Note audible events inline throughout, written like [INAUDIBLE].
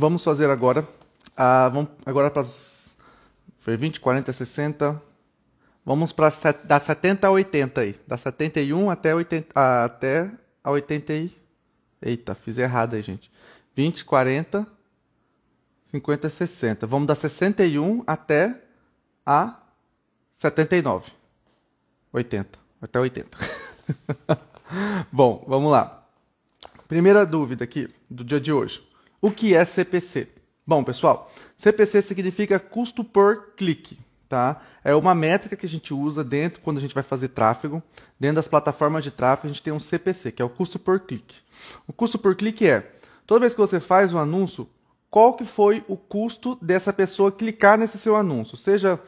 vamos fazer agora. Ah, vamos agora para as. Foi 20, 40, 60. Vamos para da 70 a 80 aí. Da 71 até, 80, até a 80 e. Eita, fiz errado aí, gente. 20, 40, 50, 60. Vamos da 61 até a 79. 80. Até 80. [LAUGHS] Bom, vamos lá. Primeira dúvida aqui do dia de hoje. O que é CPC? Bom, pessoal, CPC significa custo por clique, tá? É uma métrica que a gente usa dentro quando a gente vai fazer tráfego. Dentro das plataformas de tráfego, a gente tem um CPC, que é o custo por clique. O custo por clique é, toda vez que você faz um anúncio, qual que foi o custo dessa pessoa clicar nesse seu anúncio? Seja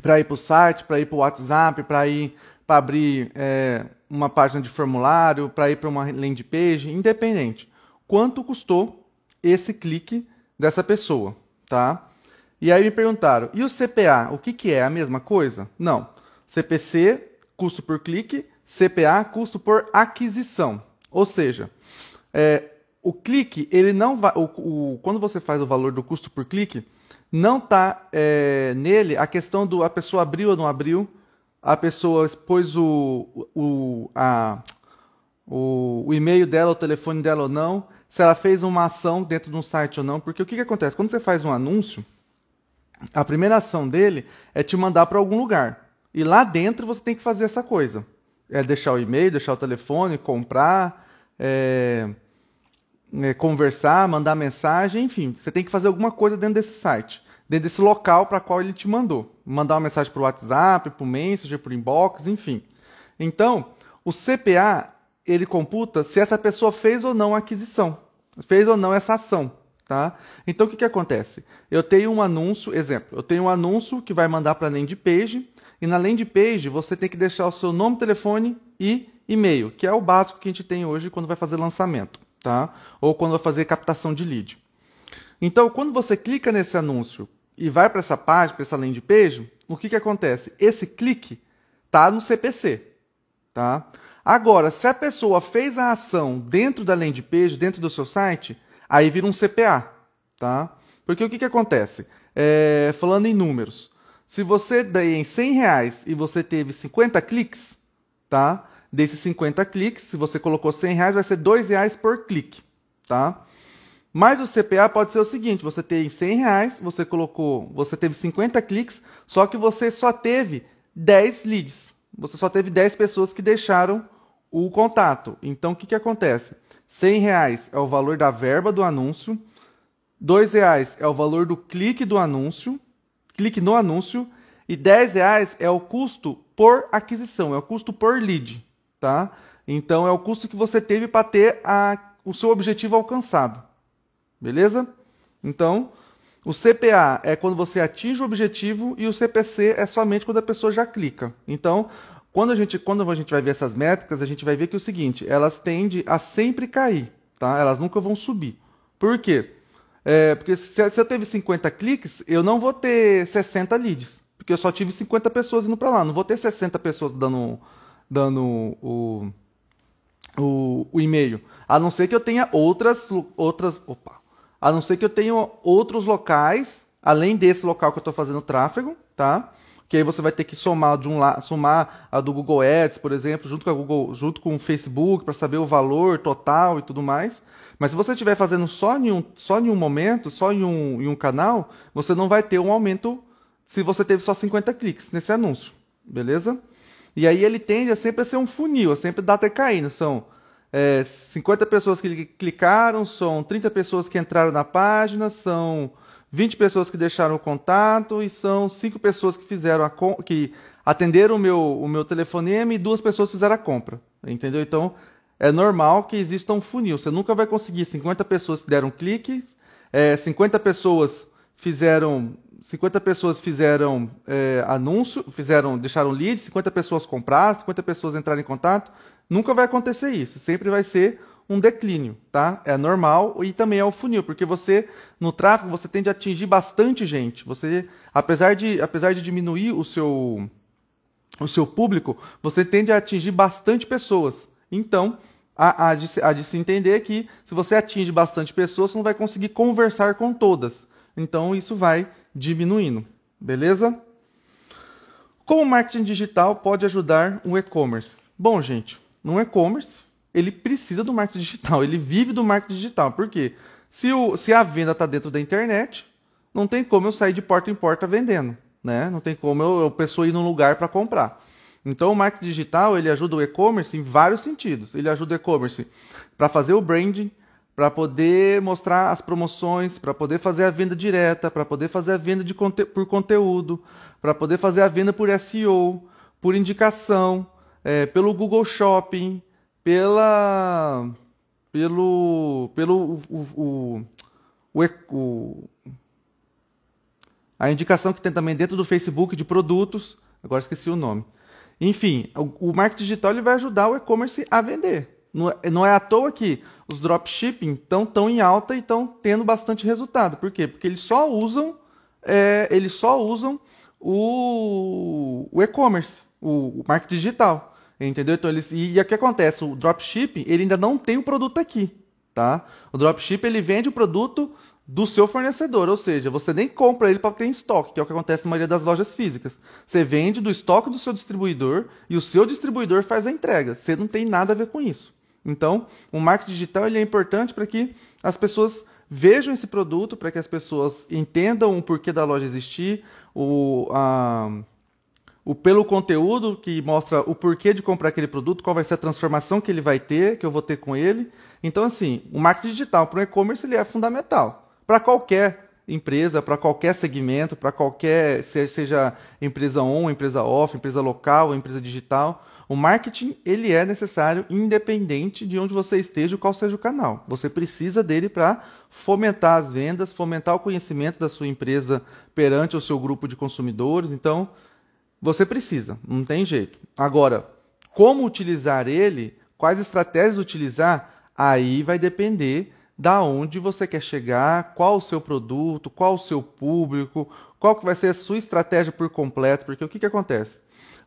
para ir para o site, para ir para o WhatsApp, para ir para abrir é, uma página de formulário, para ir para uma landing page, independente. Quanto custou esse clique dessa pessoa, tá? E aí me perguntaram, e o CPA, o que, que é? A mesma coisa? Não. CPC, custo por clique, CPA, custo por aquisição. Ou seja, é, o clique, ele não vai. O, o, quando você faz o valor do custo por clique, não está é, nele a questão do a pessoa abriu ou não abriu, a pessoa pôs o, o, a, o, o e-mail dela, o telefone dela ou não, se ela fez uma ação dentro de um site ou não. Porque o que, que acontece? Quando você faz um anúncio, a primeira ação dele é te mandar para algum lugar. E lá dentro você tem que fazer essa coisa. É deixar o e-mail, deixar o telefone, comprar. É, é, conversar, mandar mensagem, enfim, você tem que fazer alguma coisa dentro desse site, dentro desse local para qual ele te mandou. Mandar uma mensagem para o WhatsApp, para o Messenger, para o inbox, enfim. Então, o CPA, ele computa se essa pessoa fez ou não a aquisição, fez ou não essa ação. Tá? Então, o que, que acontece? Eu tenho um anúncio, exemplo, eu tenho um anúncio que vai mandar para a landing page, e na landing page você tem que deixar o seu nome, telefone e e-mail, que é o básico que a gente tem hoje quando vai fazer lançamento tá? Ou quando vai fazer captação de lead. Então, quando você clica nesse anúncio e vai para essa página, para essa landing page, o que, que acontece? Esse clique está no CPC, tá? Agora, se a pessoa fez a ação dentro da landing page, dentro do seu site, aí vira um CPA, tá? Porque o que, que acontece? É, falando em números, se você der em 100 reais e você teve 50 cliques, tá? Desses 50 cliques, se você colocou 100 reais, vai ser 2 reais por clique, tá? Mas o CPA pode ser o seguinte: você tem 100 reais, você colocou, você teve 50 cliques, só que você só teve 10 leads. Você só teve 10 pessoas que deixaram o contato. Então, o que, que acontece? 100 reais é o valor da verba do anúncio, 2 reais é o valor do clique do anúncio, clique no anúncio, e 10 reais é o custo por aquisição, é o custo por lead tá? Então é o custo que você teve para ter a, o seu objetivo alcançado. Beleza? Então, o CPA é quando você atinge o objetivo e o CPC é somente quando a pessoa já clica. Então, quando a gente, quando a gente vai ver essas métricas, a gente vai ver que é o seguinte, elas tendem a sempre cair, tá? Elas nunca vão subir. Por quê? É, porque se, se eu teve 50 cliques, eu não vou ter 60 leads, porque eu só tive 50 pessoas indo para lá, não vou ter 60 pessoas dando dando o, o, o e-mail. A não ser que eu tenha outras, outras. Opa! A não ser que eu tenha outros locais, além desse local que eu estou fazendo tráfego, tá? Que aí você vai ter que somar de um somar a do Google Ads, por exemplo, junto com a Google, junto com o Facebook, para saber o valor total e tudo mais. Mas se você estiver fazendo só em um, só em um momento, só em um, em um canal, você não vai ter um aumento se você teve só 50 cliques nesse anúncio. Beleza? E aí ele tende a sempre a ser um funil, a sempre dar até caindo. São é, 50 pessoas que clicaram, são 30 pessoas que entraram na página, são 20 pessoas que deixaram o contato e são 5 pessoas que fizeram a que atenderam o meu, o meu telefonema e duas pessoas fizeram a compra. Entendeu? Então é normal que exista um funil. Você nunca vai conseguir 50 pessoas que deram clique, é, 50 pessoas fizeram 50 pessoas fizeram é, anúncio, fizeram, deixaram lead, 50 pessoas compraram, 50 pessoas entraram em contato. Nunca vai acontecer isso. Sempre vai ser um declínio, tá? É normal e também é o funil, porque você no tráfego você tende a atingir bastante gente. Você, apesar de, apesar de diminuir o seu o seu público, você tende a atingir bastante pessoas. Então, há, há, de, há de se entender que se você atinge bastante pessoas, você não vai conseguir conversar com todas. Então isso vai diminuindo. Beleza? Como o marketing digital pode ajudar um e-commerce? Bom, gente, no e-commerce, ele precisa do marketing digital, ele vive do marketing digital. Por quê? Se, o, se a venda está dentro da internet, não tem como eu sair de porta em porta vendendo. Né? Não tem como eu, eu pessoa ir num lugar para comprar. Então o marketing digital ele ajuda o e-commerce em vários sentidos. Ele ajuda o e-commerce para fazer o branding, para poder mostrar as promoções, para poder fazer a venda direta, para poder fazer a venda de conte por conteúdo, para poder fazer a venda por SEO, por indicação, é, pelo Google Shopping, pela pelo pelo o, o, o, a indicação que tem também dentro do Facebook de produtos, agora esqueci o nome. Enfim, o, o marketing digital ele vai ajudar o e-commerce a vender. Não, é, não é à toa que os dropshipping estão tão em alta e estão tendo bastante resultado. Por quê? Porque eles só usam, é, eles só usam o, o e-commerce, o, o marketing digital. Entendeu? Então, eles, e, e o que acontece? O dropshipping ele ainda não tem o produto aqui. Tá? O dropshipping ele vende o produto do seu fornecedor, ou seja, você nem compra ele para ter em estoque, que é o que acontece na maioria das lojas físicas. Você vende do estoque do seu distribuidor e o seu distribuidor faz a entrega. Você não tem nada a ver com isso. Então, o marketing digital ele é importante para que as pessoas vejam esse produto, para que as pessoas entendam o porquê da loja existir, o, a, o pelo conteúdo que mostra o porquê de comprar aquele produto, qual vai ser a transformação que ele vai ter, que eu vou ter com ele. Então, assim, o marketing digital para o e-commerce ele é fundamental para qualquer empresa, para qualquer segmento, para qualquer, seja empresa on, empresa off, empresa local, empresa digital. O marketing ele é necessário independente de onde você esteja, qual seja o canal. Você precisa dele para fomentar as vendas, fomentar o conhecimento da sua empresa perante o seu grupo de consumidores. Então, você precisa, não tem jeito. Agora, como utilizar ele, quais estratégias utilizar, aí vai depender da onde você quer chegar, qual o seu produto, qual o seu público, qual que vai ser a sua estratégia por completo, porque o que, que acontece?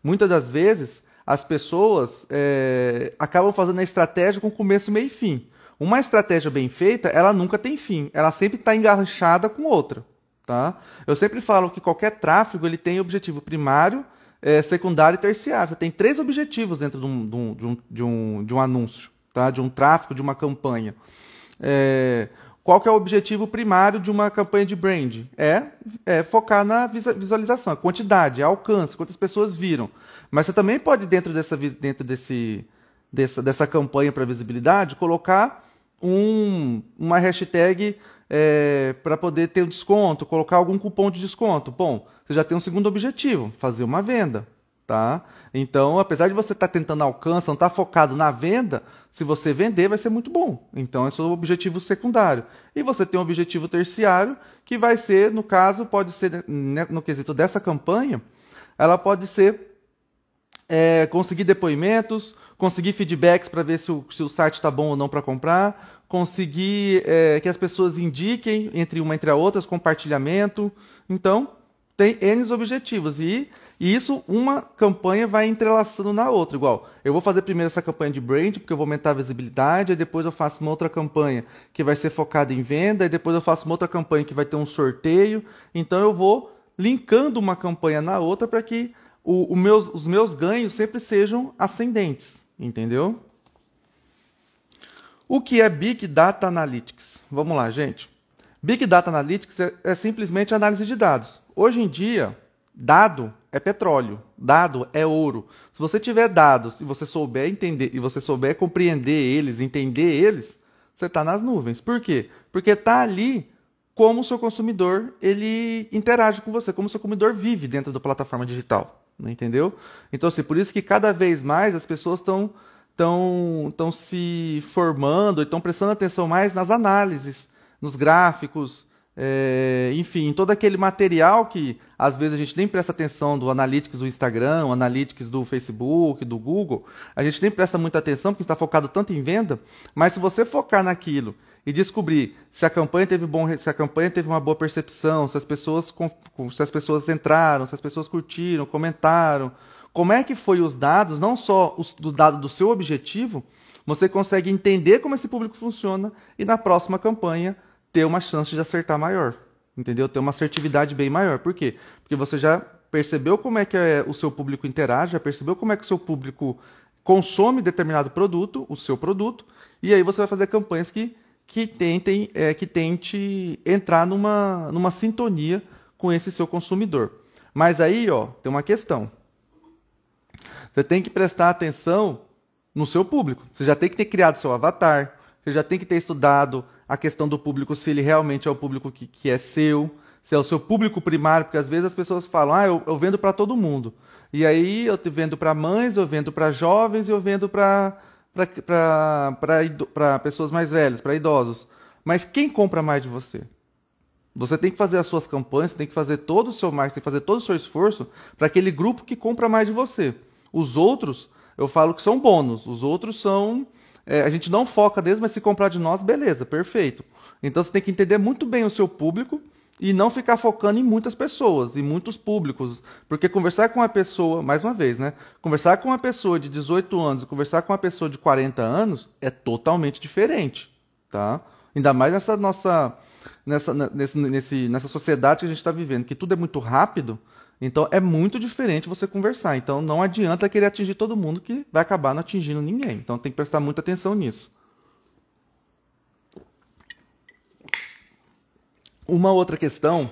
Muitas das vezes as pessoas é, acabam fazendo a estratégia com começo, meio e fim. Uma estratégia bem feita, ela nunca tem fim, ela sempre está enganchada com outra. Tá? Eu sempre falo que qualquer tráfego ele tem objetivo primário, é, secundário e terciário. Você tem três objetivos dentro de um, de um, de um, de um, de um anúncio, tá? de um tráfego, de uma campanha. É, qual que é o objetivo primário de uma campanha de brand? É, é focar na visualização, a quantidade, a alcance, quantas pessoas viram. Mas você também pode, dentro dessa, dentro desse, dessa, dessa campanha para visibilidade, colocar um, uma hashtag é, para poder ter um desconto, colocar algum cupom de desconto. Bom, você já tem um segundo objetivo, fazer uma venda. Tá? Então, apesar de você estar tá tentando alcance, não estar tá focado na venda, se você vender vai ser muito bom. Então, esse é o objetivo secundário. E você tem um objetivo terciário, que vai ser, no caso, pode ser, né, no quesito dessa campanha, ela pode ser é, conseguir depoimentos, conseguir feedbacks para ver se o, se o site está bom ou não para comprar, conseguir é, que as pessoas indiquem entre uma entre a outras, compartilhamento. Então, tem N objetivos. E e isso, uma campanha vai entrelaçando na outra. Igual, eu vou fazer primeiro essa campanha de brand, porque eu vou aumentar a visibilidade, aí depois eu faço uma outra campanha que vai ser focada em venda, e depois eu faço uma outra campanha que vai ter um sorteio. Então eu vou linkando uma campanha na outra para que o, o meus, os meus ganhos sempre sejam ascendentes. Entendeu? O que é Big Data Analytics? Vamos lá, gente. Big Data Analytics é, é simplesmente análise de dados. Hoje em dia, Dado é petróleo, dado é ouro. Se você tiver dados e você souber entender e você souber compreender eles, entender eles, você está nas nuvens. Por quê? Porque está ali como o seu consumidor ele interage com você, como o seu consumidor vive dentro da plataforma digital, entendeu? Então, assim, por isso que cada vez mais as pessoas estão estão se formando, estão prestando atenção mais nas análises, nos gráficos, é, enfim, todo aquele material que às vezes a gente nem presta atenção do Analytics do Instagram, Analytics do Facebook, do Google, a gente nem presta muita atenção porque está focado tanto em venda, mas se você focar naquilo e descobrir se a campanha teve bom, se a campanha teve uma boa percepção, se as pessoas se as pessoas entraram, se as pessoas curtiram, comentaram, como é que foi os dados, não só os, do dado do seu objetivo, você consegue entender como esse público funciona e na próxima campanha ter uma chance de acertar maior. Entendeu? Ter uma assertividade bem maior. Por quê? Porque você já percebeu como é que é, o seu público interage, já percebeu como é que o seu público consome determinado produto, o seu produto, e aí você vai fazer campanhas que, que, tentem, é, que tente entrar numa, numa sintonia com esse seu consumidor. Mas aí, ó, tem uma questão. Você tem que prestar atenção no seu público. Você já tem que ter criado seu avatar, você já tem que ter estudado a questão do público, se ele realmente é o público que, que é seu, se é o seu público primário, porque às vezes as pessoas falam, ah, eu, eu vendo para todo mundo. E aí eu vendo para mães, eu vendo para jovens e eu vendo para pessoas mais velhas, para idosos. Mas quem compra mais de você? Você tem que fazer as suas campanhas, tem que fazer todo o seu marketing, tem que fazer todo o seu esforço para aquele grupo que compra mais de você. Os outros, eu falo que são bônus. Os outros são é, a gente não foca neles, mas se comprar de nós, beleza, perfeito. Então você tem que entender muito bem o seu público e não ficar focando em muitas pessoas, em muitos públicos. Porque conversar com uma pessoa, mais uma vez, né? Conversar com uma pessoa de 18 anos e conversar com uma pessoa de 40 anos é totalmente diferente. Tá? Ainda mais nessa nossa. Nessa, nesse, nesse, nessa sociedade que a gente está vivendo, que tudo é muito rápido. Então é muito diferente você conversar. Então não adianta querer atingir todo mundo que vai acabar não atingindo ninguém. Então tem que prestar muita atenção nisso. Uma outra questão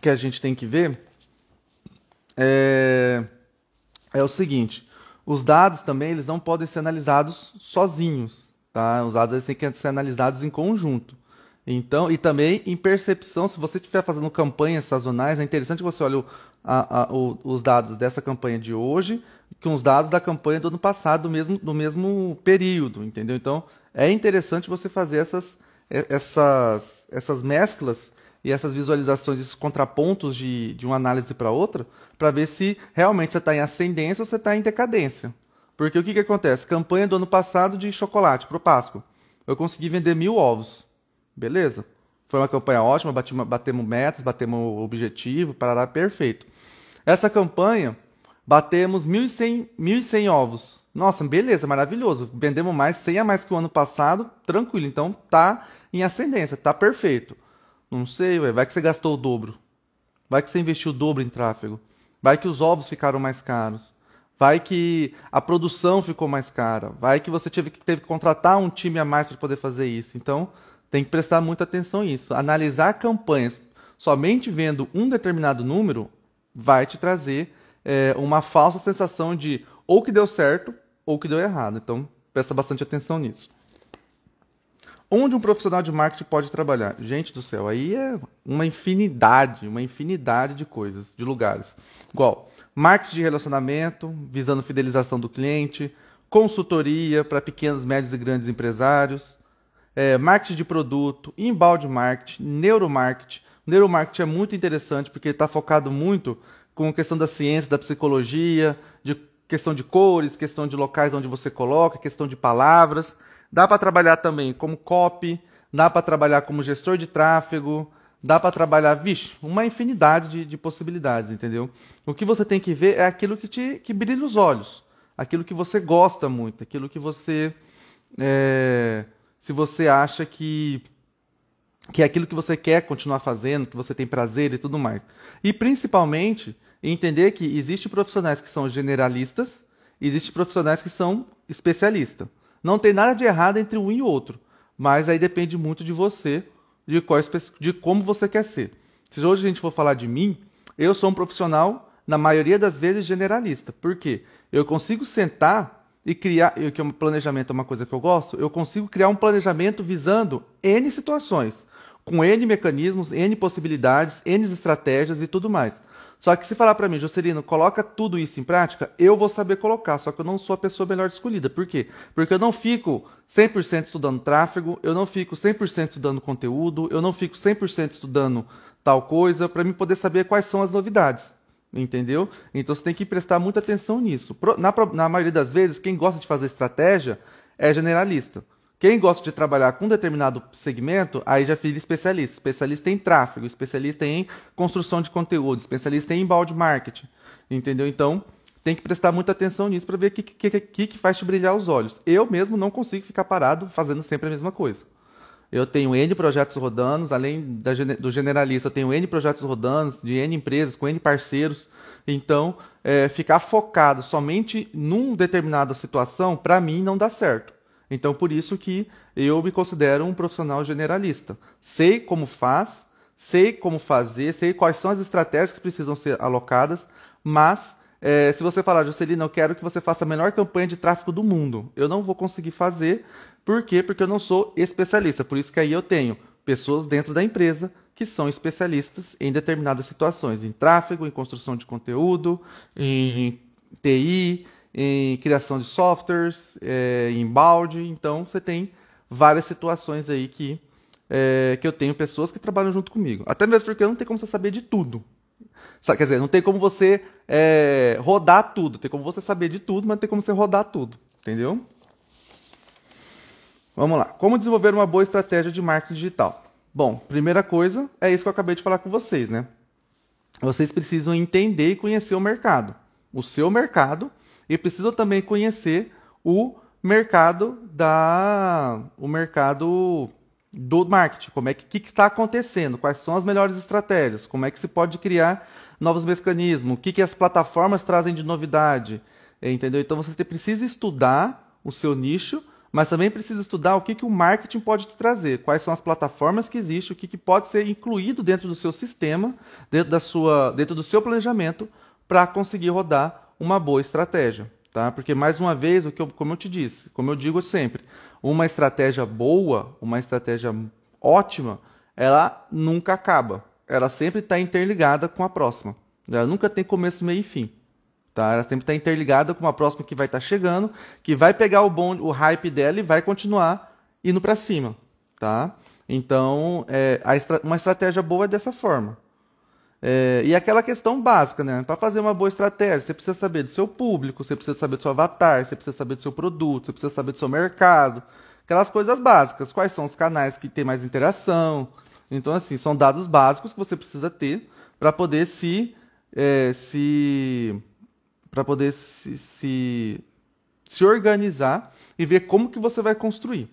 que a gente tem que ver é, é o seguinte: os dados também eles não podem ser analisados sozinhos, tá? Os dados eles têm que ser analisados em conjunto. Então, e também em percepção, se você estiver fazendo campanhas sazonais, é interessante que você olhe o, a, a, o, os dados dessa campanha de hoje com os dados da campanha do ano passado, do mesmo, do mesmo período, entendeu? Então, é interessante você fazer essas, essas, essas mesclas e essas visualizações, esses contrapontos de, de uma análise para outra, para ver se realmente você está em ascendência ou você está em decadência. Porque o que, que acontece? Campanha do ano passado de chocolate para o Páscoa. Eu consegui vender mil ovos. Beleza. Foi uma campanha ótima, batemos, batemos metas, batemos objetivo, parará perfeito. Essa campanha, batemos 1.100, 1.100 ovos. Nossa, beleza, maravilhoso. Vendemos mais, 100 a mais que o ano passado, tranquilo. Então tá em ascendência, tá perfeito. Não sei, ué, vai que você gastou o dobro. Vai que você investiu o dobro em tráfego. Vai que os ovos ficaram mais caros. Vai que a produção ficou mais cara. Vai que você teve que, teve que contratar um time a mais para poder fazer isso. Então, tem que prestar muita atenção nisso. Analisar campanhas somente vendo um determinado número vai te trazer é, uma falsa sensação de ou que deu certo ou que deu errado. Então, presta bastante atenção nisso. Onde um profissional de marketing pode trabalhar? Gente do céu, aí é uma infinidade, uma infinidade de coisas, de lugares. Igual, marketing de relacionamento, visando fidelização do cliente, consultoria para pequenos, médios e grandes empresários, é, marketing de produto, inbound marketing, neuromarketing. Neuromarketing é muito interessante porque está focado muito com a questão da ciência, da psicologia, de questão de cores, questão de locais onde você coloca, questão de palavras. Dá para trabalhar também como copy, dá para trabalhar como gestor de tráfego, dá para trabalhar, vixe, uma infinidade de, de, possibilidades, entendeu? O que você tem que ver é aquilo que te que brilha os olhos, aquilo que você gosta muito, aquilo que você é, se você acha que que é aquilo que você quer continuar fazendo, que você tem prazer e tudo mais. E principalmente entender que existem profissionais que são generalistas existem profissionais que são especialistas. Não tem nada de errado entre um e outro, mas aí depende muito de você, de, qual, de como você quer ser. Se hoje a gente for falar de mim, eu sou um profissional, na maioria das vezes, generalista. Por quê? Eu consigo sentar e criar, que o planejamento é uma coisa que eu gosto, eu consigo criar um planejamento visando N situações, com N mecanismos, N possibilidades, N estratégias e tudo mais. Só que se falar para mim, Jocelino, coloca tudo isso em prática, eu vou saber colocar, só que eu não sou a pessoa melhor escolhida. Por quê? Porque eu não fico 100% estudando tráfego, eu não fico 100% estudando conteúdo, eu não fico 100% estudando tal coisa, para mim poder saber quais são as novidades. Entendeu? Então você tem que prestar muita atenção nisso. Na, na maioria das vezes, quem gosta de fazer estratégia é generalista. Quem gosta de trabalhar com um determinado segmento, aí já vira especialista. Especialista em tráfego, especialista em construção de conteúdo, especialista em inbound marketing. Entendeu? Então, tem que prestar muita atenção nisso para ver o que, que, que, que faz te brilhar os olhos. Eu mesmo não consigo ficar parado fazendo sempre a mesma coisa. Eu tenho N projetos rodando, além da, do generalista, eu tenho N projetos rodando, de N empresas, com N parceiros. Então, é, ficar focado somente num determinada situação, para mim, não dá certo. Então, por isso que eu me considero um profissional generalista. Sei como faz, sei como fazer, sei quais são as estratégias que precisam ser alocadas, mas é, se você falar, Juscelino, eu quero que você faça a melhor campanha de tráfego do mundo, eu não vou conseguir fazer. Por quê? Porque eu não sou especialista. Por isso que aí eu tenho pessoas dentro da empresa que são especialistas em determinadas situações, em tráfego, em construção de conteúdo, em TI, em criação de softwares, é, em balde. Então, você tem várias situações aí que, é, que eu tenho pessoas que trabalham junto comigo. Até mesmo porque não tem como você saber de tudo. Quer dizer, não tem como você é, rodar tudo. Tem como você saber de tudo, mas não tem como você rodar tudo. Entendeu? Vamos lá. Como desenvolver uma boa estratégia de marketing digital? Bom, primeira coisa é isso que eu acabei de falar com vocês, né? Vocês precisam entender e conhecer o mercado, o seu mercado, e precisam também conhecer o mercado da, o mercado do marketing, como é que, que está acontecendo, quais são as melhores estratégias, como é que se pode criar novos mecanismos, o que, que as plataformas trazem de novidade, entendeu? Então você precisa estudar o seu nicho, mas também precisa estudar o que, que o marketing pode te trazer, quais são as plataformas que existem, o que, que pode ser incluído dentro do seu sistema, dentro, da sua, dentro do seu planejamento, para conseguir rodar uma boa estratégia. Tá? Porque, mais uma vez, o que eu, como eu te disse, como eu digo sempre, uma estratégia boa, uma estratégia ótima, ela nunca acaba. Ela sempre está interligada com a próxima. Ela nunca tem começo, meio e fim. Tá? Ela sempre está interligada com a próxima que vai estar tá chegando, que vai pegar o bom, o hype dela e vai continuar indo para cima. Tá? Então, é, estra uma estratégia boa é dessa forma. É, e aquela questão básica, né? Para fazer uma boa estratégia, você precisa saber do seu público, você precisa saber do seu avatar, você precisa saber do seu produto, você precisa saber do seu mercado, aquelas coisas básicas. Quais são os canais que tem mais interação? Então, assim, são dados básicos que você precisa ter para poder se, é, se para poder se, se, se organizar e ver como que você vai construir,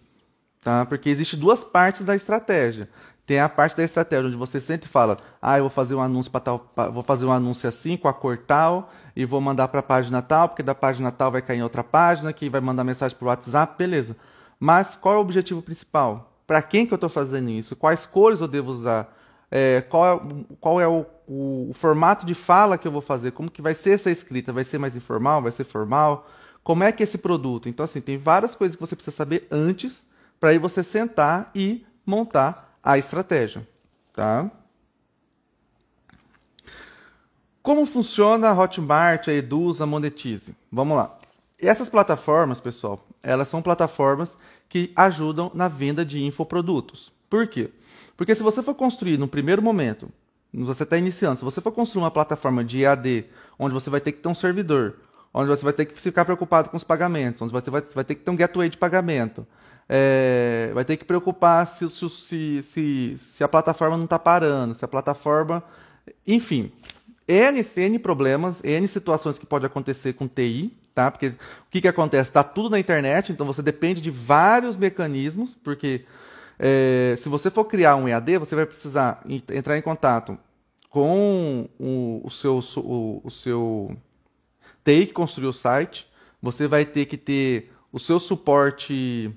tá? Porque existe duas partes da estratégia. Tem a parte da estratégia onde você sempre fala: "Ah, eu vou fazer um anúncio para tal, vou fazer um anúncio assim com a cor tal e vou mandar para a página tal, porque da página tal vai cair em outra página que vai mandar mensagem para o WhatsApp, beleza? Mas qual é o objetivo principal? Para quem que eu estou fazendo isso? Quais cores eu devo usar? É, qual é, qual é o, o, o, formato de fala que eu vou fazer? Como que vai ser essa escrita? Vai ser mais informal? Vai ser formal? Como é que é esse produto? Então assim tem várias coisas que você precisa saber antes para aí você sentar e montar a estratégia. Tá? Como funciona a Hotmart, a Eduz, a Monetize? Vamos lá. Essas plataformas, pessoal, elas são plataformas que ajudam na venda de infoprodutos. Por quê? Porque se você for construir no primeiro momento, você está iniciando, se você for construir uma plataforma de EAD, onde você vai ter que ter um servidor, onde você vai ter que ficar preocupado com os pagamentos, onde você vai ter que ter um gateway de pagamento, é, vai ter que preocupar se, se, se, se a plataforma não está parando, se a plataforma. Enfim, N, N problemas, N situações que pode acontecer com TI, tá? Porque o que, que acontece? Está tudo na internet, então você depende de vários mecanismos, porque é, se você for criar um EAD, você vai precisar entrar em contato com o, o seu, o, o seu TI que construiu o site, você vai ter que ter o seu suporte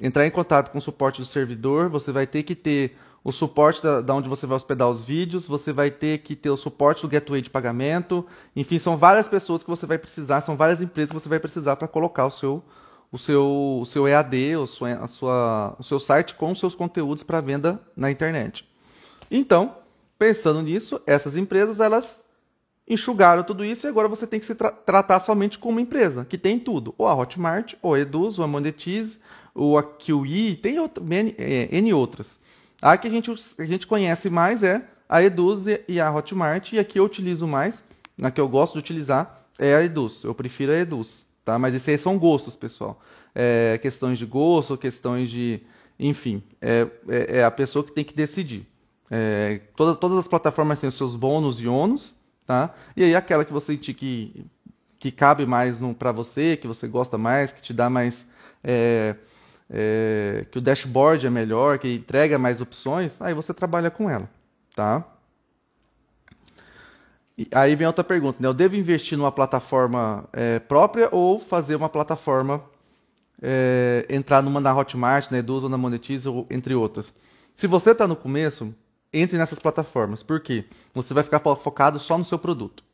entrar em contato com o suporte do servidor, você vai ter que ter o suporte da, da, onde você vai hospedar os vídeos, você vai ter que ter o suporte do gateway de pagamento, enfim, são várias pessoas que você vai precisar, são várias empresas que você vai precisar para colocar o seu, o seu, o seu EAD, o, sua, a sua, o seu site com os seus conteúdos para venda na internet. Então, pensando nisso, essas empresas elas enxugaram tudo isso e agora você tem que se tra tratar somente como uma empresa, que tem tudo, ou a Hotmart, ou a Eduz, ou a Monetize, ou a tem outra, N, é, N outras. A que a gente, a gente conhece mais é a Eduz e a Hotmart, e a que eu utilizo mais, na que eu gosto de utilizar, é a Eduz. Eu prefiro a Eduz, tá? Mas esses aí são gostos, pessoal. É, questões de gosto, questões de... Enfim, é, é, é a pessoa que tem que decidir. É, todas, todas as plataformas têm os seus bônus e ônus, tá? E aí aquela que você sentir que que cabe mais para você, que você gosta mais, que te dá mais. É, é, que o dashboard é melhor, que entrega mais opções, aí você trabalha com ela. Tá? E aí vem outra pergunta: né? eu devo investir numa plataforma é, própria ou fazer uma plataforma é, entrar numa na Hotmart, na Eduz na Monetize, entre outras? Se você está no começo, entre nessas plataformas. Por quê? Você vai ficar focado só no seu produto.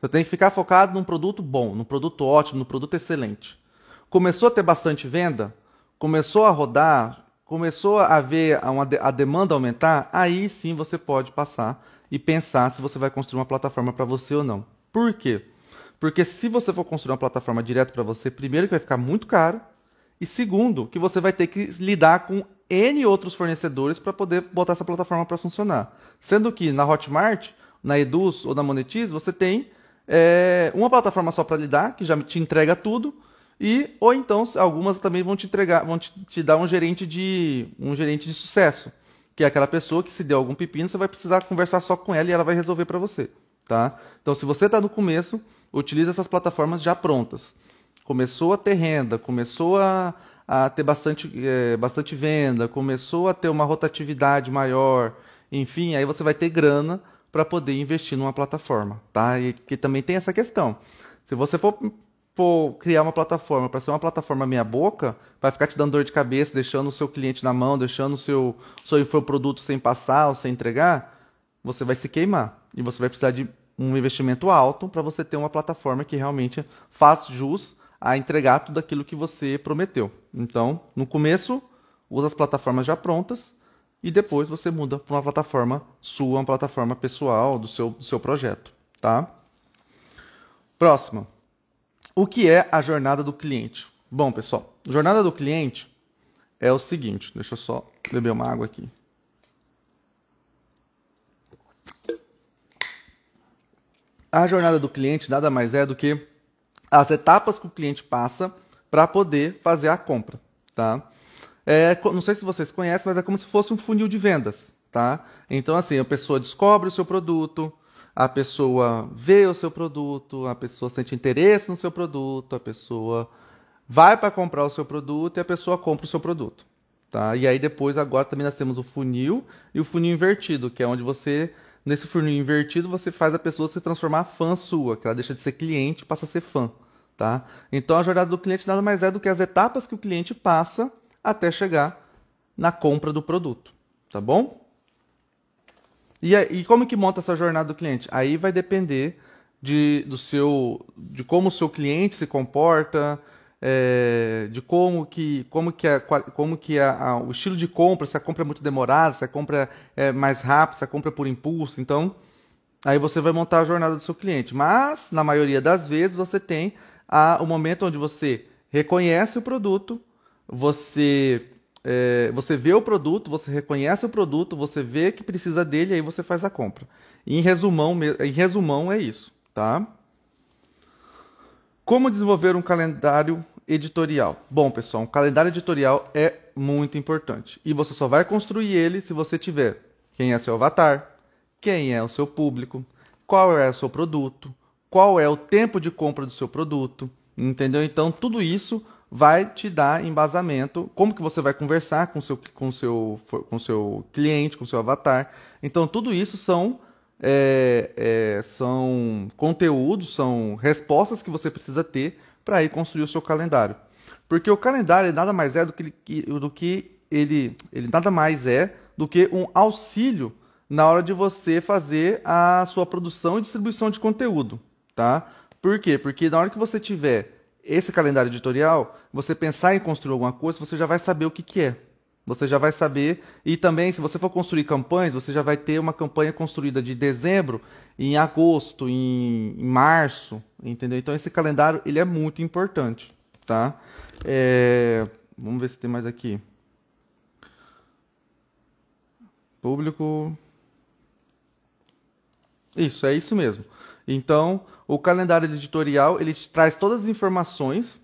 Você tem que ficar focado num produto bom, num produto ótimo, num produto excelente. Começou a ter bastante venda, começou a rodar, começou a ver a, a demanda aumentar, aí sim você pode passar e pensar se você vai construir uma plataforma para você ou não. Por quê? Porque se você for construir uma plataforma direto para você, primeiro que vai ficar muito caro, e segundo, que você vai ter que lidar com N outros fornecedores para poder botar essa plataforma para funcionar. Sendo que na Hotmart, na Eduz ou na Monetize, você tem é, uma plataforma só para lidar, que já te entrega tudo, e ou então algumas também vão te entregar, vão te, te, dar um gerente de um gerente de sucesso, que é aquela pessoa que se deu algum pepino, você vai precisar conversar só com ela e ela vai resolver para você, tá? Então, se você está no começo, utilize essas plataformas já prontas. Começou a ter renda, começou a a ter bastante, é, bastante venda, começou a ter uma rotatividade maior, enfim, aí você vai ter grana para poder investir numa plataforma, tá? E que também tem essa questão. Se você for, for criar uma plataforma para ser uma plataforma meia boca, vai ficar te dando dor de cabeça, deixando o seu cliente na mão, deixando o seu, seu produto sem passar ou sem entregar, você vai se queimar e você vai precisar de um investimento alto para você ter uma plataforma que realmente faz jus a entregar tudo aquilo que você prometeu. Então, no começo, usa as plataformas já prontas e depois você muda para uma plataforma sua, uma plataforma pessoal do seu, do seu projeto, tá? Próximo. O que é a jornada do cliente? Bom, pessoal, jornada do cliente é o seguinte, deixa eu só beber uma água aqui. A jornada do cliente nada mais é do que as etapas que o cliente passa para poder fazer a compra, tá? É, não sei se vocês conhecem, mas é como se fosse um funil de vendas, tá? Então, assim, a pessoa descobre o seu produto, a pessoa vê o seu produto, a pessoa sente interesse no seu produto, a pessoa vai para comprar o seu produto e a pessoa compra o seu produto, tá? E aí depois, agora também nós temos o funil e o funil invertido, que é onde você Nesse funil invertido, você faz a pessoa se transformar fã sua, que ela deixa de ser cliente e passa a ser fã. Tá? Então a jornada do cliente nada mais é do que as etapas que o cliente passa até chegar na compra do produto. Tá bom? E, e como que monta essa jornada do cliente? Aí vai depender de, do seu, de como o seu cliente se comporta, é, de como que, como que, é, como que é a, o estilo de compra, se a compra é muito demorada, se a compra é mais rápida, se a compra é por impulso. Então, aí você vai montar a jornada do seu cliente. Mas, na maioria das vezes, você tem a, o momento onde você reconhece o produto, você, é, você vê o produto, você reconhece o produto, você vê que precisa dele aí você faz a compra. em resumão, em resumão é isso, tá? Como desenvolver um calendário editorial? Bom, pessoal, um calendário editorial é muito importante. E você só vai construir ele se você tiver quem é seu avatar, quem é o seu público, qual é o seu produto, qual é o tempo de compra do seu produto, entendeu? Então, tudo isso vai te dar embasamento, como que você vai conversar com seu, com seu, com seu cliente, com seu avatar. Então, tudo isso são é, é, são conteúdos, são respostas que você precisa ter para ir construir o seu calendário. Porque o calendário nada mais é do que, do que ele, ele nada mais é do que um auxílio na hora de você fazer a sua produção e distribuição de conteúdo, tá? Por quê? Porque na hora que você tiver esse calendário editorial, você pensar em construir alguma coisa, você já vai saber o que, que é. Você já vai saber. E também, se você for construir campanhas, você já vai ter uma campanha construída de dezembro, em agosto, em, em março, entendeu? Então esse calendário ele é muito importante, tá? É, vamos ver se tem mais aqui. Público. Isso, é isso mesmo. Então, o calendário editorial, ele traz todas as informações,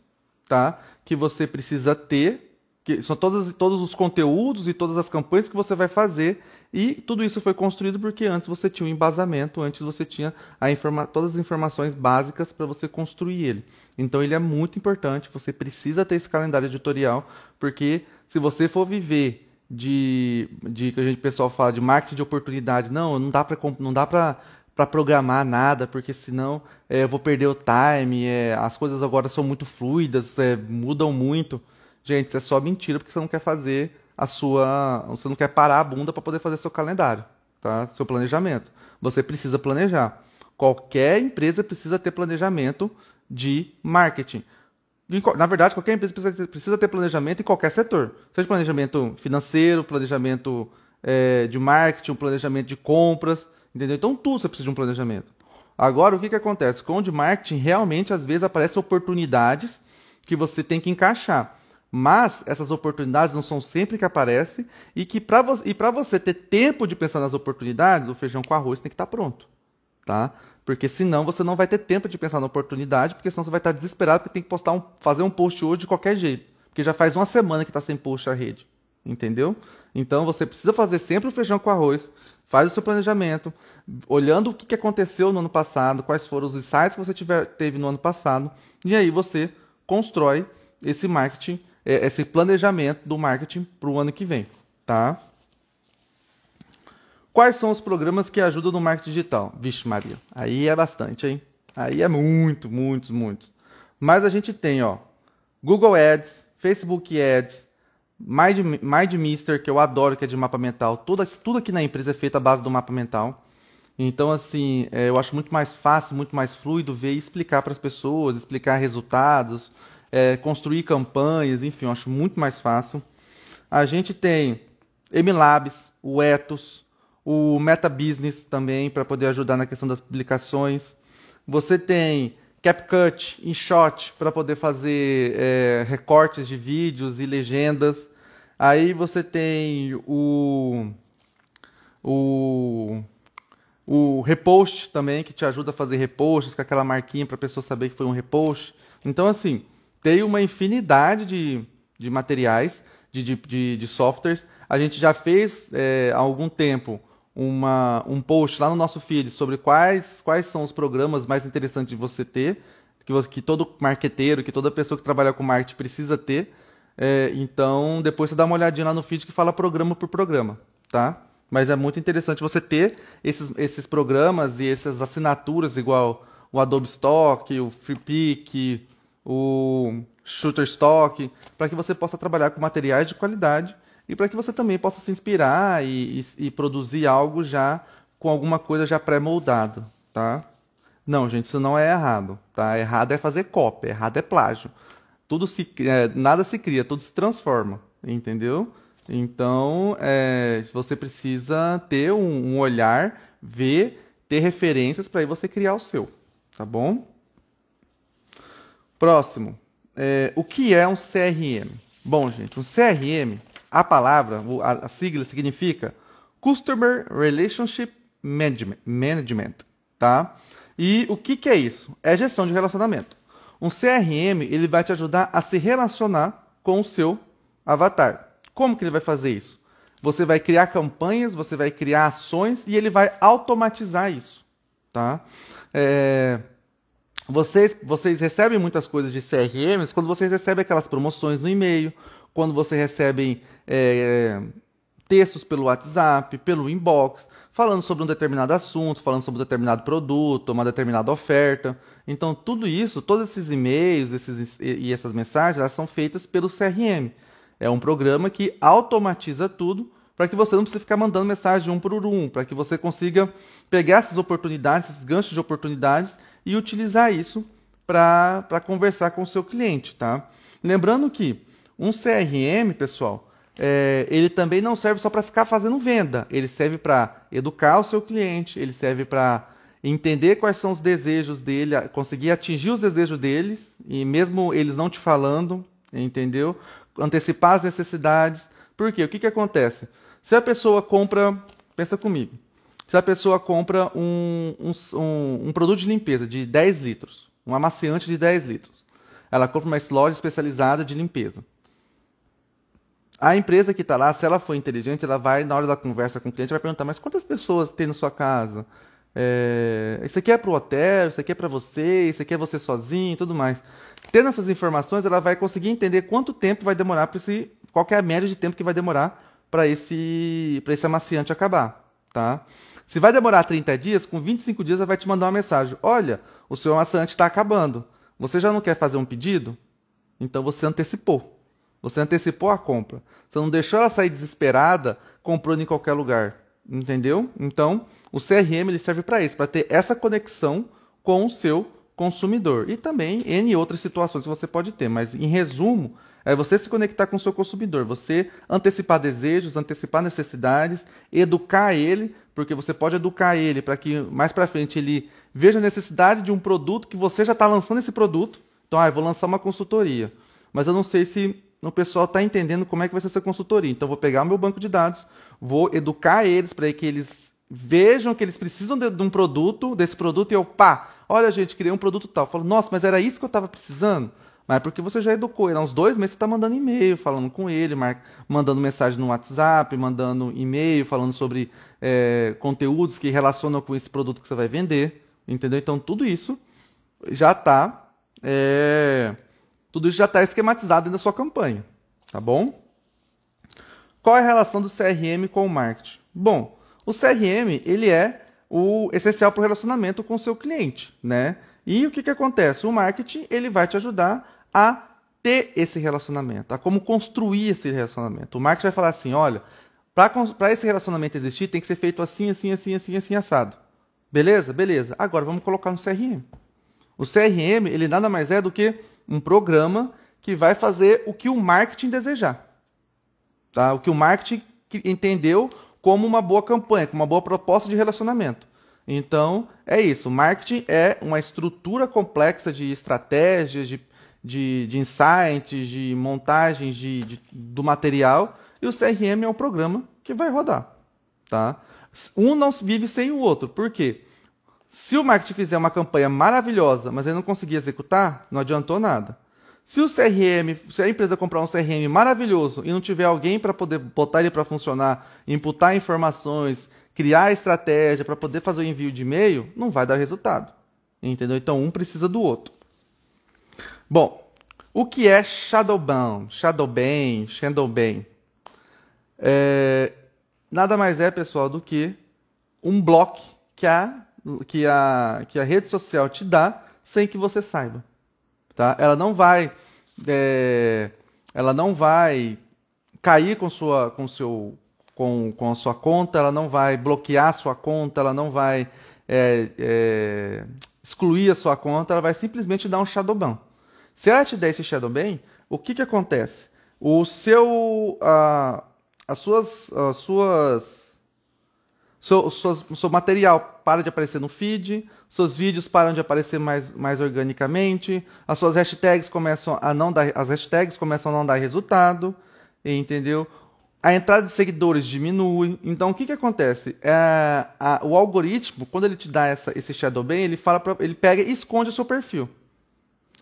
tá? Que você precisa ter que são todos, todos os conteúdos e todas as campanhas que você vai fazer. E tudo isso foi construído porque antes você tinha um embasamento, antes você tinha informa todas as informações básicas para você construir ele. Então ele é muito importante, você precisa ter esse calendário editorial, porque se você for viver de, de que a gente pessoal fala de marketing de oportunidade, não, não dá para não dá para para programar nada, porque senão é, eu vou perder o time, é, as coisas agora são muito fluidas, é, mudam muito. Gente, isso é só mentira porque você não quer fazer a sua. Você não quer parar a bunda para poder fazer seu calendário, tá? Seu planejamento. Você precisa planejar. Qualquer empresa precisa ter planejamento de marketing. Na verdade, qualquer empresa precisa ter planejamento em qualquer setor. Seja planejamento financeiro, planejamento é, de marketing, planejamento de compras, entendeu? Então tudo você precisa de um planejamento. Agora, o que, que acontece? Com o de marketing, realmente, às vezes, aparecem oportunidades que você tem que encaixar. Mas essas oportunidades não são sempre que aparecem e que para vo você ter tempo de pensar nas oportunidades, o feijão com arroz tem que estar tá pronto, tá? Porque senão você não vai ter tempo de pensar na oportunidade, porque senão você vai estar desesperado porque tem que postar um, fazer um post hoje de qualquer jeito, porque já faz uma semana que está sem post a rede, entendeu? Então você precisa fazer sempre o feijão com arroz, faz o seu planejamento, olhando o que aconteceu no ano passado, quais foram os insights que você tiver, teve no ano passado, e aí você constrói esse marketing é, esse planejamento do marketing para o ano que vem, tá? Quais são os programas que ajudam no marketing digital? Vixe Maria, aí é bastante, hein? Aí é muito, muitos, muitos. Mas a gente tem, ó, Google Ads, Facebook Ads, Mind, MindMister, que eu adoro, que é de mapa mental. Tudo, tudo aqui na empresa é feito à base do mapa mental. Então, assim, é, eu acho muito mais fácil, muito mais fluido ver e explicar para as pessoas, explicar resultados, é, construir campanhas, enfim, eu acho muito mais fácil. A gente tem MLabs, o Ethos, o Meta Business também, para poder ajudar na questão das publicações. Você tem CapCut, InShot, para poder fazer é, recortes de vídeos e legendas. Aí você tem o, o, o Repost também, que te ajuda a fazer reposts com aquela marquinha para a pessoa saber que foi um repost. Então, assim, tem uma infinidade de, de materiais, de, de, de, softwares. A gente já fez é, há algum tempo uma, um post lá no nosso feed sobre quais, quais são os programas mais interessantes de você ter, que, você, que todo marqueteiro, que toda pessoa que trabalha com marketing precisa ter. É, então, depois você dá uma olhadinha lá no feed que fala programa por programa, tá? Mas é muito interessante você ter esses, esses programas e essas assinaturas, igual o Adobe Stock, o FreePic, o Shutterstock, para que você possa trabalhar com materiais de qualidade e para que você também possa se inspirar e, e, e produzir algo já com alguma coisa já pré-moldado, tá? Não, gente, isso não é errado, tá? Errado é fazer cópia, errado é plágio. Tudo se, é, nada se cria, tudo se transforma, entendeu? Então, é, você precisa ter um, um olhar, ver, ter referências para aí você criar o seu, tá bom? Próximo. É, o que é um CRM? Bom, gente, um CRM, a palavra, a, a sigla significa Customer Relationship Management, Management, tá? E o que, que é isso? É gestão de relacionamento. Um CRM ele vai te ajudar a se relacionar com o seu avatar. Como que ele vai fazer isso? Você vai criar campanhas, você vai criar ações e ele vai automatizar isso, tá? É, vocês, vocês recebem muitas coisas de CRMs quando vocês recebem aquelas promoções no e-mail, quando vocês recebem é, textos pelo WhatsApp, pelo inbox, falando sobre um determinado assunto, falando sobre um determinado produto, uma determinada oferta. Então, tudo isso, todos esses e-mails esses, e essas mensagens, elas são feitas pelo CRM. É um programa que automatiza tudo para que você não precise ficar mandando mensagem um por um, para que você consiga pegar essas oportunidades, esses ganchos de oportunidades e utilizar isso para conversar com o seu cliente, tá? Lembrando que um CRM, pessoal, é, ele também não serve só para ficar fazendo venda. Ele serve para educar o seu cliente, ele serve para entender quais são os desejos dele, conseguir atingir os desejos deles, e mesmo eles não te falando, entendeu? Antecipar as necessidades. Por quê? O que, que acontece? Se a pessoa compra, pensa comigo, se a pessoa compra um, um, um, produto de limpeza de 10 litros, um amaciante de 10 litros, ela compra uma loja especializada de limpeza. A empresa que está lá, se ela for inteligente, ela vai, na hora da conversa com o cliente, vai perguntar, mas quantas pessoas tem na sua casa? É, isso aqui é para o hotel, isso aqui é para você, isso aqui é você sozinho e tudo mais. Tendo essas informações, ela vai conseguir entender quanto tempo vai demorar para esse. qual é a média de tempo que vai demorar para esse, esse amaciante acabar. Tá? Se vai demorar 30 dias, com 25 dias ela vai te mandar uma mensagem. Olha, o seu amaciante está acabando. Você já não quer fazer um pedido? Então você antecipou. Você antecipou a compra. Você não deixou ela sair desesperada comprando em qualquer lugar. Entendeu? Então, o CRM ele serve para isso, para ter essa conexão com o seu consumidor. E também N outras situações que você pode ter. Mas, em resumo, é você se conectar com o seu consumidor, você antecipar desejos, antecipar necessidades, educar ele, porque você pode educar ele para que mais para frente ele veja a necessidade de um produto que você já está lançando esse produto. Então, ah, eu vou lançar uma consultoria, mas eu não sei se o pessoal está entendendo como é que vai ser essa consultoria. Então, vou pegar o meu banco de dados, vou educar eles para que eles vejam que eles precisam de, de, um produto, desse produto, e eu, pá, olha, gente, criei um produto tal. Eu falo, nossa, mas era isso que eu estava precisando? Mas é porque você já educou ele. Há uns dois meses você está mandando e-mail, falando com ele, mandando mensagem no WhatsApp, mandando e-mail, falando sobre é, conteúdos que relacionam com esse produto que você vai vender. Entendeu? Então tudo isso já está. É, tudo isso já está esquematizado da sua campanha. Tá bom? Qual é a relação do CRM com o marketing? Bom, o CRM ele é o essencial para o relacionamento com o seu cliente, né? E o que, que acontece? O marketing ele vai te ajudar a ter esse relacionamento, a como construir esse relacionamento. O marketing vai falar assim, olha, para esse relacionamento existir tem que ser feito assim, assim, assim, assim, assim, assado. Beleza? Beleza. Agora vamos colocar no CRM. O CRM ele nada mais é do que um programa que vai fazer o que o marketing desejar. Tá? O que o marketing entendeu como uma boa campanha, como uma boa proposta de relacionamento. Então, é isso. O marketing é uma estrutura complexa de estratégias, de, de, de insights, de montagens de, de, do material, e o CRM é um programa que vai rodar. Tá? Um não vive sem o outro. Por quê? Se o marketing fizer uma campanha maravilhosa, mas ele não conseguir executar, não adiantou nada. Se o CRM, se a empresa comprar um CRM maravilhoso e não tiver alguém para poder botar ele para funcionar, imputar informações, criar estratégia para poder fazer o envio de e-mail, não vai dar resultado. Entendeu? Então um precisa do outro. Bom, o que é Shadowban? Shadowban, Shadowban. É, nada mais é, pessoal, do que um bloco que a, que, a, que a rede social te dá sem que você saiba. Tá? Ela não vai é, ela não vai cair com sua com seu com, com a sua conta, ela não vai bloquear a sua conta, ela não vai é, é, excluir a sua conta, ela vai simplesmente dar um shadow ban. Se ela te der esse shadow ban, o que, que acontece? O seu, a, as suas, as suas seu, seu material para de aparecer no feed, seus vídeos param de aparecer mais, mais organicamente, as suas hashtags começam a não dar, as hashtags começam a não dar resultado, entendeu? A entrada de seguidores diminui. Então, o que, que acontece? É, a, o algoritmo, quando ele te dá essa, esse shadow ban, ele fala pra, ele pega e esconde o seu perfil.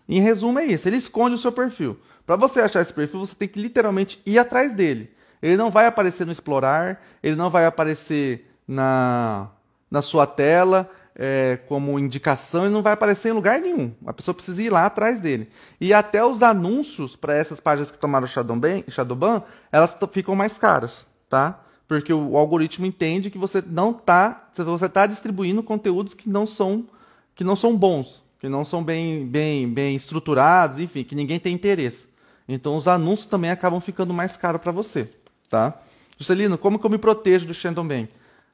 Em resumo, é isso. Ele esconde o seu perfil. Para você achar esse perfil, você tem que literalmente ir atrás dele. Ele não vai aparecer no explorar, ele não vai aparecer na, na sua tela é, como indicação e não vai aparecer em lugar nenhum. A pessoa precisa ir lá atrás dele. E até os anúncios para essas páginas que tomaram Shadowban, Shadowban elas ficam mais caras, tá? Porque o, algoritmo entende que você não está, você está distribuindo conteúdos que não são que não são bons, que não são bem, bem, bem estruturados, enfim, que ninguém tem interesse. Então os anúncios também acabam ficando mais caros para você, tá? Juscelino, como que eu me protejo do Shadowban?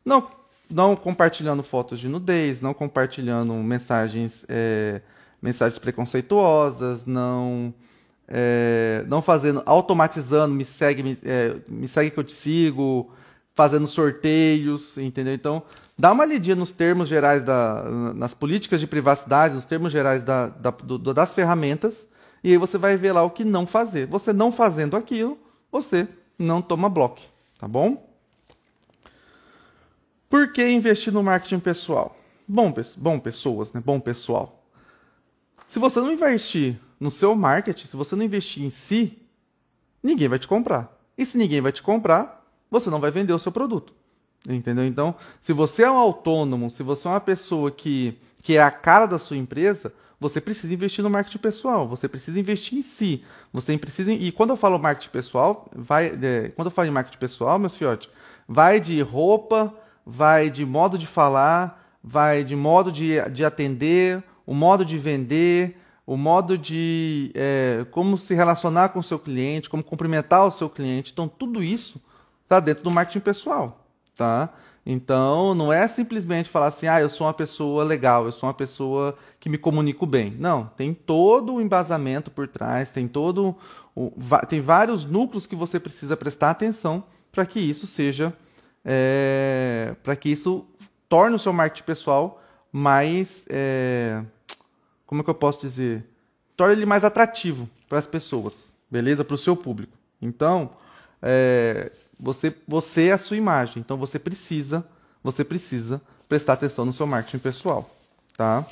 Não, não compartilhando fotos de nudez, não compartilhando mensagens, é, mensagens preconceituosas, não, é, não fazendo, automatizando, me segue, me, é, me segue que eu te sigo, fazendo sorteios, entendeu? Então, dá uma lidinha nos termos gerais da, nas políticas de privacidade, nos termos gerais da, da do, das ferramentas, e aí você vai ver lá o que não fazer. Você não fazendo aquilo, você não toma bloco, tá bom? Por que investir no marketing pessoal? Bom, bom pessoas, né? Bom pessoal. Se você não investir no seu marketing, se você não investir em si, ninguém vai te comprar. E se ninguém vai te comprar, você não vai vender o seu produto. Entendeu? Então, se você é um autônomo, se você é uma pessoa que, que é a cara da sua empresa, você precisa investir no marketing pessoal, você precisa investir em si. Você precisa e quando eu falo marketing pessoal, vai é, quando eu falo em marketing pessoal, meus fiotes, vai de roupa, vai de modo de falar, vai de modo de, de atender, o modo de vender, o modo de é, como se relacionar com o seu cliente, como cumprimentar o seu cliente. Então, tudo isso está dentro do marketing pessoal, tá? Então, não é simplesmente falar assim, ah, eu sou uma pessoa legal, eu sou uma pessoa que me comunico bem. Não, tem todo o embasamento por trás, tem todo o, tem vários núcleos que você precisa prestar atenção para que isso seja, é, para que isso torne o seu marketing pessoal mais, é, como é que eu posso dizer, torne ele mais atrativo para as pessoas, beleza, para o seu público. Então, é, você, você é a sua imagem, então você precisa, você precisa prestar atenção no seu marketing pessoal, tá?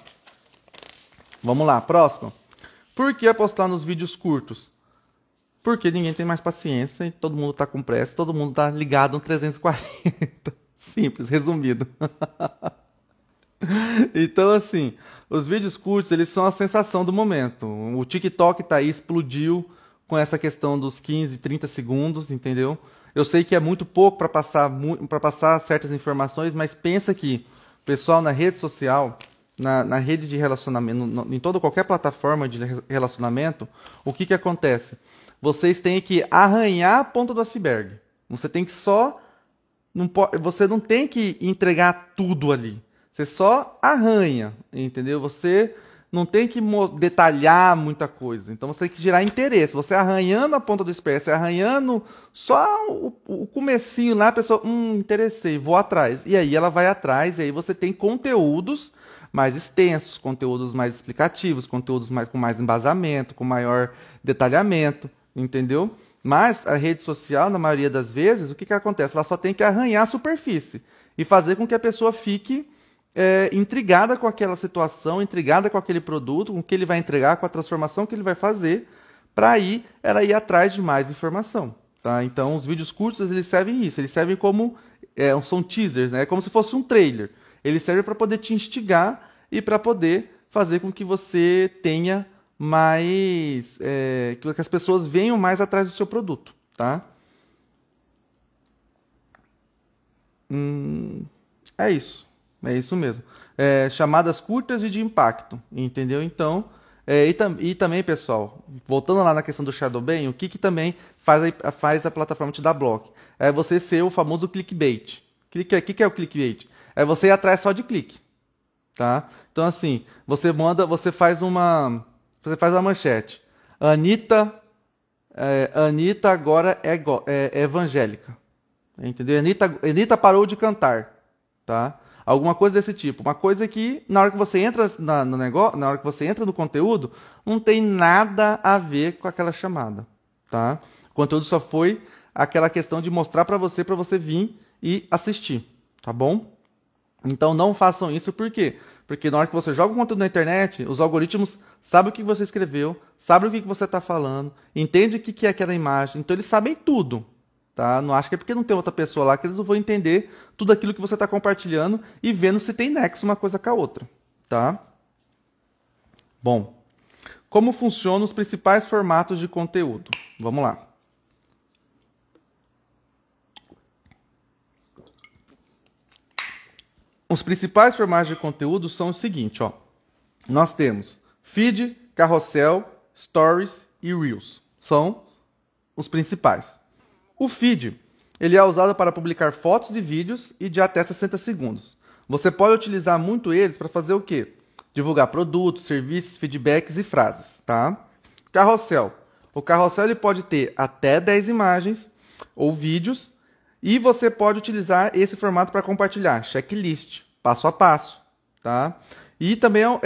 Vamos lá, próximo. Por que apostar nos vídeos curtos? Porque ninguém tem mais paciência e todo mundo está com pressa, todo mundo está ligado no 340. [LAUGHS] Simples, resumido. [LAUGHS] então, assim, os vídeos curtos, eles são a sensação do momento. O TikTok está aí, explodiu com essa questão dos 15, 30 segundos, entendeu? Eu sei que é muito pouco para passar, passar certas informações, mas pensa que pessoal na rede social, na, na rede de relacionamento, no, em toda qualquer plataforma de relacionamento, o que, que acontece? Vocês têm que arranhar a ponta do iceberg. Você tem que só. Não pode, você não tem que entregar tudo ali. Você só arranha, entendeu? Você não tem que detalhar muita coisa. Então você tem que gerar interesse. Você arranhando a ponta do iceberg, arranhando só o, o comecinho lá, a pessoa, hum, interessei, vou atrás. E aí ela vai atrás, e aí você tem conteúdos mais extensos, conteúdos mais explicativos, conteúdos mais, com mais embasamento, com maior detalhamento, entendeu? Mas a rede social, na maioria das vezes, o que, que acontece? Ela só tem que arranhar a superfície e fazer com que a pessoa fique é, intrigada com aquela situação, intrigada com aquele produto, com o que ele vai entregar, com a transformação que ele vai fazer, para aí ela ir atrás de mais informação. Tá? Então, os vídeos curtos eles servem isso, eles servem como é, são teasers, né? É como se fosse um trailer. Ele serve para poder te instigar e para poder fazer com que você tenha mais, é, que as pessoas venham mais atrás do seu produto, tá? Hum, é isso. É isso mesmo. É, chamadas curtas e de impacto, entendeu? Então, é, e, tam, e, também, pessoal, voltando lá na questão do Shadowban, o que, que também faz a, faz a plataforma te dar bloco? É você ser o famoso clickbait. O que, que, que é o clickbait? É você ir atrás só de clique. Tá? Então, assim, você manda, você faz uma. Você faz uma manchete. Anitta, é, Anitta agora é, é, é evangélica. Entendeu? Anitta, Anitta parou de cantar. Tá? Alguma coisa desse tipo. Uma coisa que, na hora que você entra na, no negócio, na hora que você entra no conteúdo, não tem nada a ver com aquela chamada. Tá? O conteúdo só foi aquela questão de mostrar para você, para você vir e assistir. Tá bom? Então não façam isso, por quê? Porque na hora que você joga o conteúdo na internet, os algoritmos sabem o que você escreveu, sabem o que você está falando, entendem o que é aquela imagem, então eles sabem tudo. Tá? Não acho que é porque não tem outra pessoa lá que eles vão entender tudo aquilo que você está compartilhando e vendo se tem nexo uma coisa com a outra. Tá? Bom, como funcionam os principais formatos de conteúdo? Vamos lá. Os principais formatos de conteúdo são os seguintes, ó. Nós temos feed, carrossel, stories e reels. São os principais. O feed ele é usado para publicar fotos e vídeos e de até 60 segundos. Você pode utilizar muito eles para fazer o quê? Divulgar produtos, serviços, feedbacks e frases, tá? Carrossel. O carrossel ele pode ter até 10 imagens ou vídeos e você pode utilizar esse formato para compartilhar checklist, passo a passo, tá? E também é um,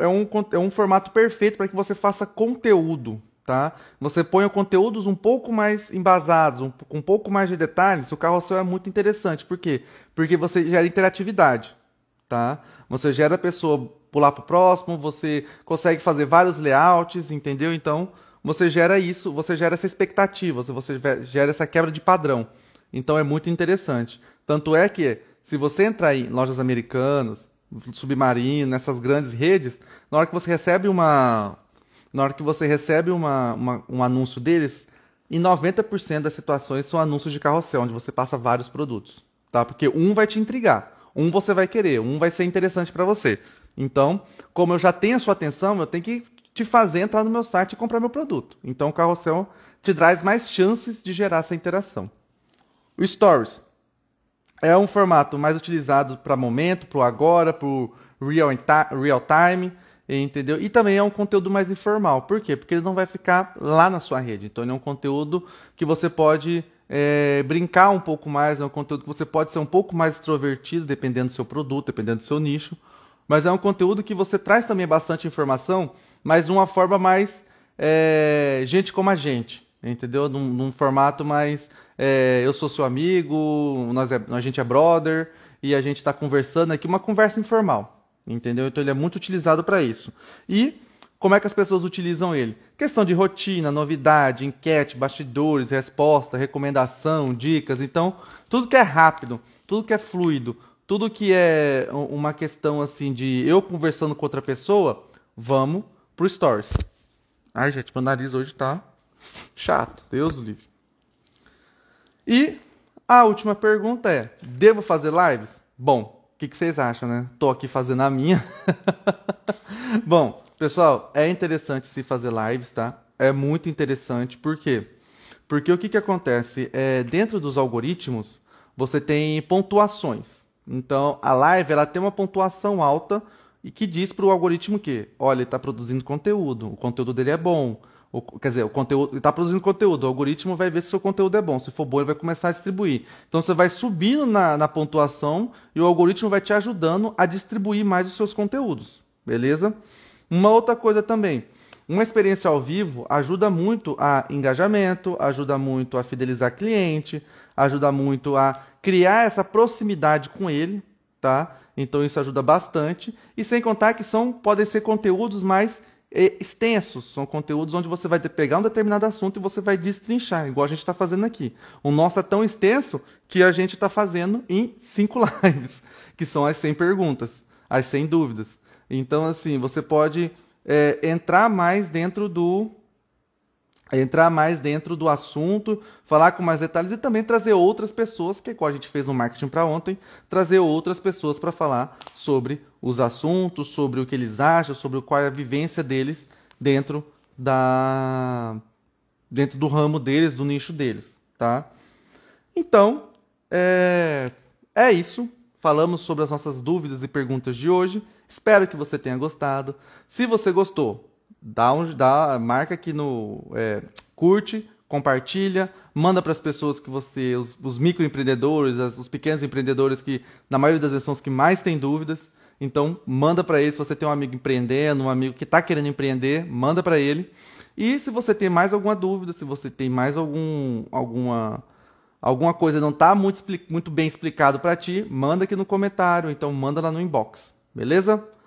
é um, é um formato perfeito para que você faça conteúdo, tá? Você põe conteúdos um pouco mais embasados, um, com um pouco mais de detalhes, o carrossel é muito interessante. Por quê? Porque você gera interatividade, tá? Você gera a pessoa pular para o próximo, você consegue fazer vários layouts, entendeu? Então, você gera isso, você gera essa expectativa, você gera essa quebra de padrão. Então é muito interessante. Tanto é que, se você entrar em lojas americanas, Submarino, nessas grandes redes, na hora que você recebe uma. Na hora que você recebe uma, uma um anúncio deles, em 90% das situações são anúncios de carrossel, onde você passa vários produtos. Tá? Porque um vai te intrigar, um você vai querer, um vai ser interessante para você. Então, como eu já tenho a sua atenção, eu tenho que te fazer entrar no meu site e comprar meu produto. Então, o carrossel te traz mais chances de gerar essa interação. O Stories é um formato mais utilizado para momento, para o agora, para o real, real time, entendeu? E também é um conteúdo mais informal. Por quê? Porque ele não vai ficar lá na sua rede. Então, ele é um conteúdo que você pode é, brincar um pouco mais, é um conteúdo que você pode ser um pouco mais extrovertido, dependendo do seu produto, dependendo do seu nicho. Mas é um conteúdo que você traz também bastante informação, mas de uma forma mais é, gente como a gente, entendeu? Num, num formato mais é, eu sou seu amigo, nós é, a gente é brother e a gente está conversando aqui, uma conversa informal, entendeu? Então ele é muito utilizado para isso. E como é que as pessoas utilizam ele? Questão de rotina, novidade, enquete, bastidores, resposta, recomendação, dicas. Então, tudo que é rápido, tudo que é fluido, tudo que é uma questão assim de eu conversando com outra pessoa, vamos pro Stories. Ai, gente, meu nariz hoje tá chato. Deus livre. E a última pergunta é: devo fazer lives? Bom, o que, que, vocês acham, né? Tô aqui fazendo a minha. [LAUGHS] Bom, pessoal, é interessante se fazer lives, tá? É muito interessante, por quê? Porque o que, que acontece? É, dentro dos algoritmos, você tem pontuações. Então, a live ela tem uma pontuação alta e que diz para o algoritmo que, olha, ele está produzindo conteúdo, o conteúdo dele é bom, o, quer dizer, o conteúdo está produzindo conteúdo, o algoritmo vai ver se o seu conteúdo é bom. Se for bom, ele vai começar a distribuir. Então você vai subindo na, na pontuação e o algoritmo vai te ajudando a distribuir mais os seus conteúdos. Beleza? Uma outra coisa também. Uma experiência ao vivo ajuda muito a engajamento, ajuda muito a fidelizar cliente, ajuda muito a criar essa proximidade com ele, tá? Então isso ajuda bastante. E sem contar que são podem ser conteúdos mais extensos, são conteúdos onde você vai pegar um determinado assunto e você vai destrinchar, igual a gente está fazendo aqui. O nosso é tão extenso que a gente está fazendo em cinco [LAUGHS] lives, que são as 100 perguntas, as 100 dúvidas. Então, assim, você pode é, entrar mais dentro do entrar mais dentro do assunto, falar com mais detalhes e também trazer outras pessoas, que é igual a gente fez no marketing para ontem, trazer outras pessoas para falar sobre os assuntos, sobre o que eles acham, sobre qual é a vivência deles dentro da dentro do ramo deles, do nicho deles, tá? Então, é, é isso. Falamos sobre as nossas dúvidas e perguntas de hoje. Espero que você tenha gostado. Se você gostou, dá um, dá, marca aqui no é, curte, compartilha, manda para as pessoas que você, os, os microempreendedores, as, os pequenos empreendedores que na maioria das vezes são os que mais têm dúvidas. Então manda para eles. Se você tem um amigo empreendendo, um amigo que está querendo empreender, manda para ele. E se você tem mais alguma dúvida, se você tem mais algum, alguma alguma coisa não está muito, muito bem explicado para ti, manda aqui no comentário, então manda lá no inbox, beleza?